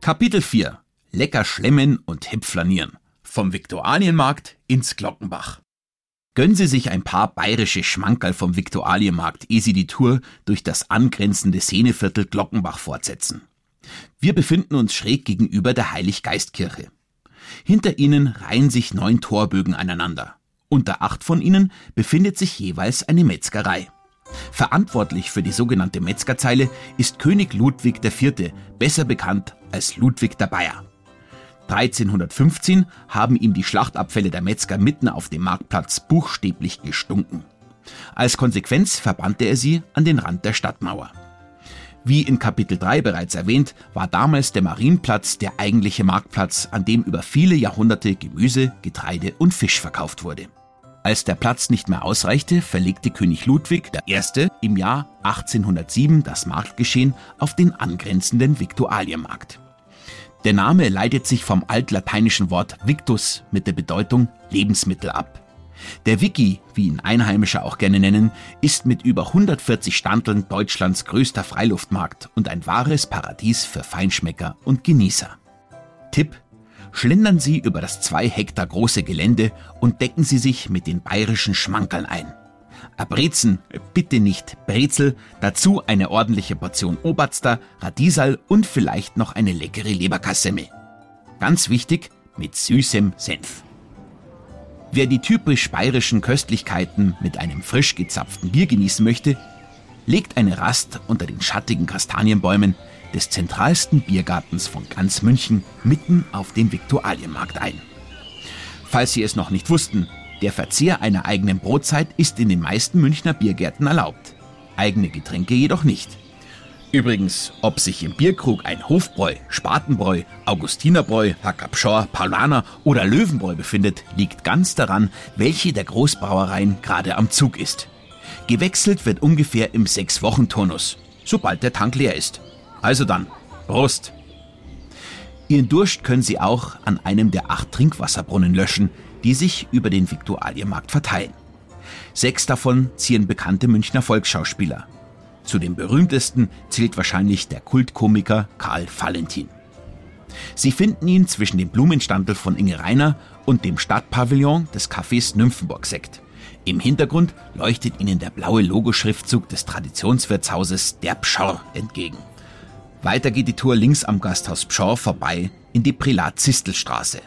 Kapitel 4 Lecker schlemmen und hip flanieren. Vom Viktualienmarkt ins Glockenbach. Gönnen Sie sich ein paar bayerische Schmankerl vom Viktualienmarkt, ehe Sie die Tour durch das angrenzende Szeneviertel Glockenbach fortsetzen. Wir befinden uns schräg gegenüber der Heiliggeistkirche. Hinter ihnen reihen sich neun Torbögen aneinander. Unter acht von ihnen befindet sich jeweils eine Metzgerei. Verantwortlich für die sogenannte Metzgerzeile ist König Ludwig IV., besser bekannt als Ludwig der Bayer. 1315 haben ihm die Schlachtabfälle der Metzger mitten auf dem Marktplatz buchstäblich gestunken. Als Konsequenz verbannte er sie an den Rand der Stadtmauer. Wie in Kapitel 3 bereits erwähnt, war damals der Marienplatz der eigentliche Marktplatz, an dem über viele Jahrhunderte Gemüse, Getreide und Fisch verkauft wurde. Als der Platz nicht mehr ausreichte, verlegte König Ludwig I. im Jahr 1807 das Marktgeschehen auf den angrenzenden Viktualienmarkt. Der Name leitet sich vom altlateinischen Wort victus mit der Bedeutung Lebensmittel ab. Der Wiki, wie ihn Einheimische auch gerne nennen, ist mit über 140 Standeln Deutschlands größter Freiluftmarkt und ein wahres Paradies für Feinschmecker und Genießer. Tipp schlendern Sie über das zwei Hektar große Gelände und decken Sie sich mit den bayerischen Schmankerln ein. Abrezen, bitte nicht Brezel, dazu eine ordentliche Portion Oberster, Radiesal und vielleicht noch eine leckere Leberkassemme. Ganz wichtig, mit süßem Senf. Wer die typisch bayerischen Köstlichkeiten mit einem frisch gezapften Bier genießen möchte, legt eine Rast unter den schattigen Kastanienbäumen des zentralsten Biergartens von ganz München mitten auf dem Viktualienmarkt ein. Falls Sie es noch nicht wussten, der Verzehr einer eigenen Brotzeit ist in den meisten Münchner Biergärten erlaubt, eigene Getränke jedoch nicht. Übrigens, ob sich im Bierkrug ein Hofbräu, Spatenbräu, Augustinerbräu, Hackabschor, Paulaner oder Löwenbräu befindet, liegt ganz daran, welche der Großbrauereien gerade am Zug ist. Gewechselt wird ungefähr im Sechs-Wochen-Turnus, sobald der Tank leer ist. Also dann, Prost! Ihren Durst können Sie auch an einem der acht Trinkwasserbrunnen löschen, die sich über den Viktualienmarkt verteilen. Sechs davon ziehen bekannte Münchner Volksschauspieler. Zu den berühmtesten zählt wahrscheinlich der Kultkomiker Karl Valentin. Sie finden ihn zwischen dem Blumenstandel von Inge Reiner und dem Stadtpavillon des Cafés Nymphenburg Sekt. Im Hintergrund leuchtet ihnen der blaue Logoschriftzug des Traditionswirtshauses Der Pschorr entgegen. Weiter geht die Tour links am Gasthaus Pschorr vorbei in die Prälat-Zistelstraße.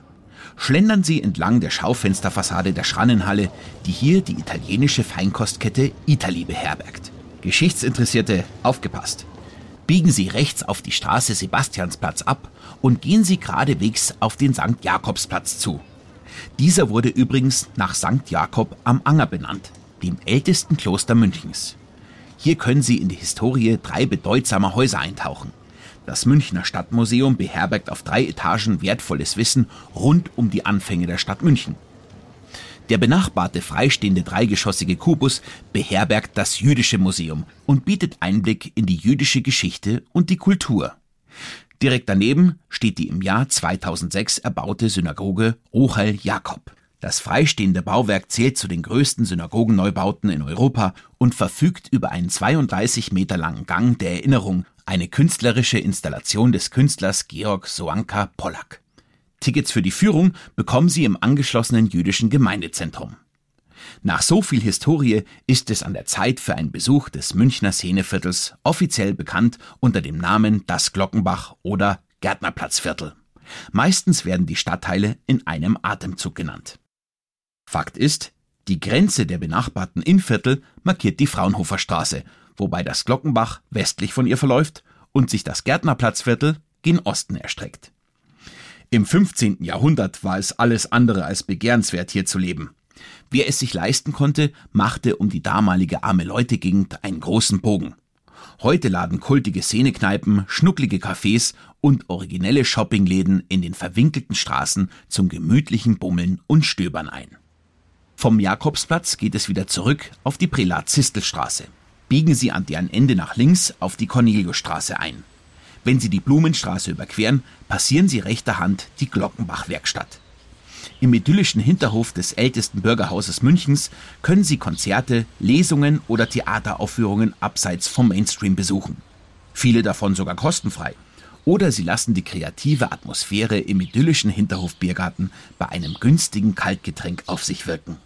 Schlendern Sie entlang der Schaufensterfassade der Schrannenhalle, die hier die italienische Feinkostkette Itali beherbergt. Geschichtsinteressierte, aufgepasst. Biegen Sie rechts auf die Straße Sebastiansplatz ab und gehen Sie geradewegs auf den St. Jakobsplatz zu. Dieser wurde übrigens nach St. Jakob am Anger benannt, dem ältesten Kloster Münchens. Hier können Sie in die Historie drei bedeutsamer Häuser eintauchen. Das Münchner Stadtmuseum beherbergt auf drei Etagen wertvolles Wissen rund um die Anfänge der Stadt München. Der benachbarte freistehende dreigeschossige Kubus beherbergt das Jüdische Museum und bietet Einblick in die jüdische Geschichte und die Kultur. Direkt daneben steht die im Jahr 2006 erbaute Synagoge Rochel Jakob. Das freistehende Bauwerk zählt zu den größten Synagogenneubauten in Europa und verfügt über einen 32 Meter langen Gang der Erinnerung, eine künstlerische Installation des Künstlers Georg Soanka Pollack. Tickets für die Führung bekommen Sie im angeschlossenen jüdischen Gemeindezentrum. Nach so viel Historie ist es an der Zeit für einen Besuch des Münchner Szeneviertels, offiziell bekannt unter dem Namen Das Glockenbach oder Gärtnerplatzviertel. Meistens werden die Stadtteile in einem Atemzug genannt. Fakt ist, die Grenze der benachbarten Innviertel markiert die Fraunhofer Straße, wobei das Glockenbach westlich von ihr verläuft und sich das Gärtnerplatzviertel gen Osten erstreckt. Im 15. Jahrhundert war es alles andere als begehrenswert, hier zu leben. Wer es sich leisten konnte, machte um die damalige arme Leute-Gegend einen großen Bogen. Heute laden kultige Szenekneipen, schnucklige Cafés und originelle Shoppingläden in den verwinkelten Straßen zum gemütlichen Bummeln und Stöbern ein. Vom Jakobsplatz geht es wieder zurück auf die Prälat-Zistelstraße. Biegen Sie an deren Ende nach links auf die Corneliusstraße ein. Wenn Sie die Blumenstraße überqueren, passieren Sie rechter Hand die Glockenbach-Werkstatt. Im idyllischen Hinterhof des ältesten Bürgerhauses Münchens können Sie Konzerte, Lesungen oder Theateraufführungen abseits vom Mainstream besuchen. Viele davon sogar kostenfrei. Oder Sie lassen die kreative Atmosphäre im idyllischen Hinterhofbiergarten bei einem günstigen Kaltgetränk auf sich wirken.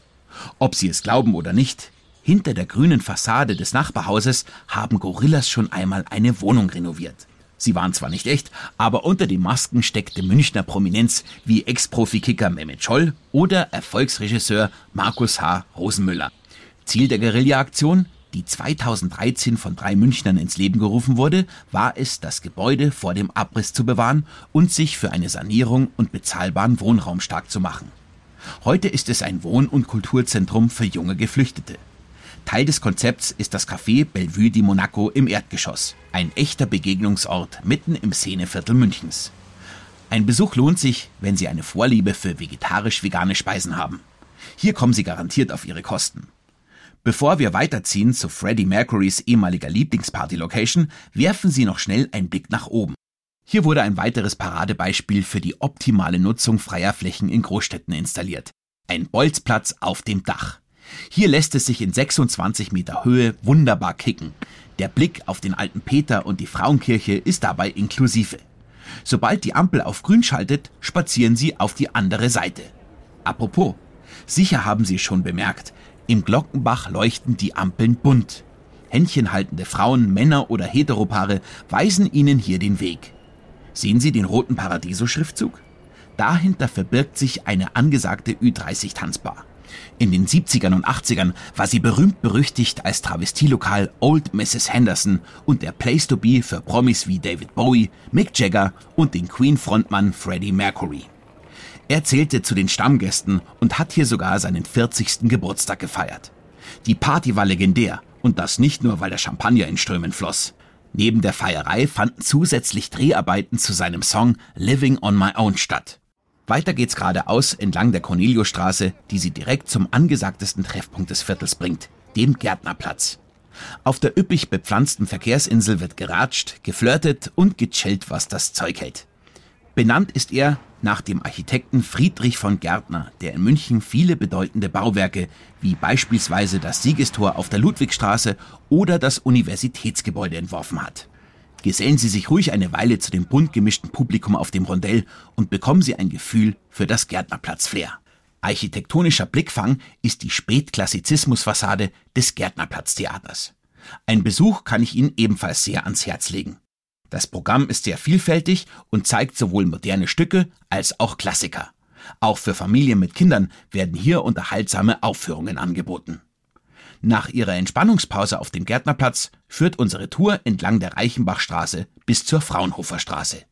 Ob Sie es glauben oder nicht, hinter der grünen Fassade des Nachbarhauses haben Gorillas schon einmal eine Wohnung renoviert. Sie waren zwar nicht echt, aber unter den Masken steckte Münchner Prominenz wie Ex-Profi-Kicker Mehmet Scholl oder Erfolgsregisseur Markus H. Rosenmüller. Ziel der Guerilla-Aktion, die 2013 von drei Münchnern ins Leben gerufen wurde, war es, das Gebäude vor dem Abriss zu bewahren und sich für eine Sanierung und bezahlbaren Wohnraum stark zu machen. Heute ist es ein Wohn- und Kulturzentrum für junge Geflüchtete. Teil des Konzepts ist das Café Bellevue di Monaco im Erdgeschoss, ein echter Begegnungsort mitten im Szeneviertel Münchens. Ein Besuch lohnt sich, wenn Sie eine Vorliebe für vegetarisch-vegane Speisen haben. Hier kommen Sie garantiert auf Ihre Kosten. Bevor wir weiterziehen zu Freddie Mercurys ehemaliger Lieblingsparty-Location, werfen Sie noch schnell einen Blick nach oben. Hier wurde ein weiteres Paradebeispiel für die optimale Nutzung freier Flächen in Großstädten installiert. Ein Bolzplatz auf dem Dach. Hier lässt es sich in 26 Meter Höhe wunderbar kicken. Der Blick auf den alten Peter und die Frauenkirche ist dabei inklusive. Sobald die Ampel auf grün schaltet, spazieren Sie auf die andere Seite. Apropos, sicher haben Sie schon bemerkt, im Glockenbach leuchten die Ampeln bunt. Händchenhaltende Frauen, Männer oder Heteropaare weisen Ihnen hier den Weg. Sehen Sie den roten Paradiso-Schriftzug? Dahinter verbirgt sich eine angesagte Ü30-Tanzbar. In den 70ern und 80ern war sie berühmt berüchtigt als Travestielokal Old Mrs. Henderson und der Place to be für Promis wie David Bowie, Mick Jagger und den Queen-Frontmann Freddie Mercury. Er zählte zu den Stammgästen und hat hier sogar seinen 40. Geburtstag gefeiert. Die Party war legendär und das nicht nur, weil der Champagner in Strömen floss. Neben der Feierei fanden zusätzlich Dreharbeiten zu seinem Song Living on My Own statt. Weiter geht's geradeaus entlang der Corneliusstraße, die sie direkt zum angesagtesten Treffpunkt des Viertels bringt, dem Gärtnerplatz. Auf der üppig bepflanzten Verkehrsinsel wird geratscht, geflirtet und gechillt, was das Zeug hält. Benannt ist er nach dem Architekten Friedrich von Gärtner, der in München viele bedeutende Bauwerke wie beispielsweise das Siegestor auf der Ludwigstraße oder das Universitätsgebäude entworfen hat. Gesellen Sie sich ruhig eine Weile zu dem bunt gemischten Publikum auf dem Rondell und bekommen Sie ein Gefühl für das Gärtnerplatz-Flair. Architektonischer Blickfang ist die Spätklassizismusfassade des Gärtnerplatztheaters. Ein Besuch kann ich Ihnen ebenfalls sehr ans Herz legen. Das Programm ist sehr vielfältig und zeigt sowohl moderne Stücke als auch Klassiker. Auch für Familien mit Kindern werden hier unterhaltsame Aufführungen angeboten. Nach ihrer Entspannungspause auf dem Gärtnerplatz führt unsere Tour entlang der Reichenbachstraße bis zur Fraunhoferstraße.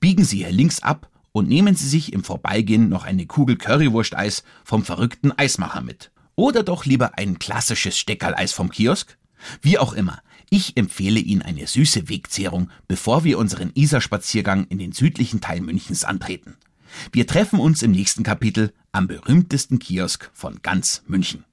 Biegen Sie hier links ab und nehmen Sie sich im Vorbeigehen noch eine Kugel Currywursteis vom verrückten Eismacher mit. Oder doch lieber ein klassisches Steckerleis vom Kiosk? Wie auch immer, ich empfehle Ihnen eine süße Wegzehrung, bevor wir unseren Isar-Spaziergang in den südlichen Teil Münchens antreten. Wir treffen uns im nächsten Kapitel am berühmtesten Kiosk von ganz München.